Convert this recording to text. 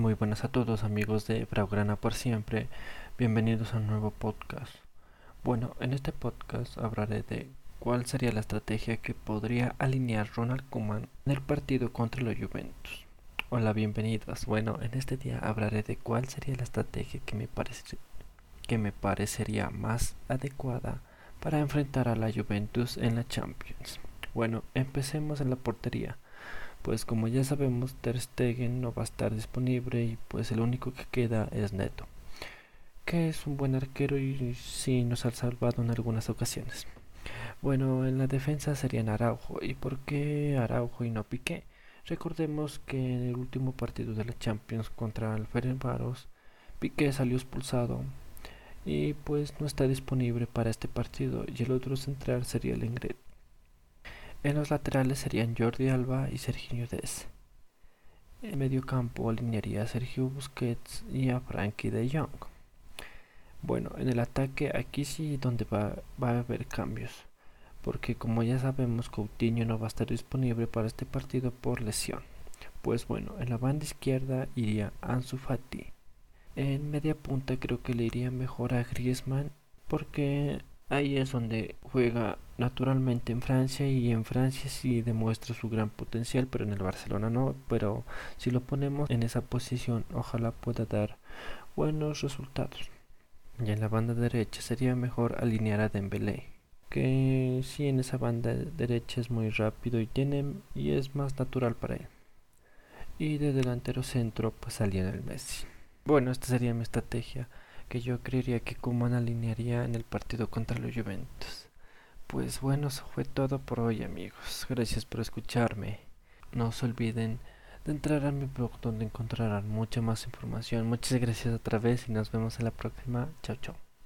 Muy buenas a todos amigos de Braugrana por siempre, bienvenidos a un nuevo podcast. Bueno, en este podcast hablaré de cuál sería la estrategia que podría alinear Ronald Koeman en el partido contra los Juventus. Hola, bienvenidos. Bueno, en este día hablaré de cuál sería la estrategia que me, parece, que me parecería más adecuada para enfrentar a la Juventus en la Champions. Bueno, empecemos en la portería pues como ya sabemos Ter Stegen no va a estar disponible y pues el único que queda es Neto, que es un buen arquero y sí nos ha salvado en algunas ocasiones. Bueno, en la defensa serían Araujo. ¿Y por qué Araujo y no Piqué? Recordemos que en el último partido de la Champions contra el Ferencváros, Piqué salió expulsado y pues no está disponible para este partido y el otro central sería el Ingrid. En los laterales serían Jordi Alba y Sergio Dez. En medio campo alinearía a Sergio Busquets y a Frankie de Jong. Bueno, en el ataque aquí sí donde va, va a haber cambios. Porque como ya sabemos Coutinho no va a estar disponible para este partido por lesión. Pues bueno, en la banda izquierda iría Ansu Fati. En media punta creo que le iría mejor a Griezmann porque Ahí es donde juega naturalmente en Francia y en Francia sí demuestra su gran potencial, pero en el Barcelona no. Pero si lo ponemos en esa posición, ojalá pueda dar buenos resultados. Y en la banda derecha sería mejor alinear a Dembélé, que sí en esa banda derecha es muy rápido y tiene y es más natural para él. Y de delantero centro pues salía el Messi. Bueno, esta sería mi estrategia que yo creería que Kuman alinearía en el partido contra los Juventus. Pues bueno, eso fue todo por hoy amigos. Gracias por escucharme. No se olviden de entrar a mi blog donde encontrarán mucha más información. Muchas gracias otra vez y nos vemos en la próxima. Chao, chao.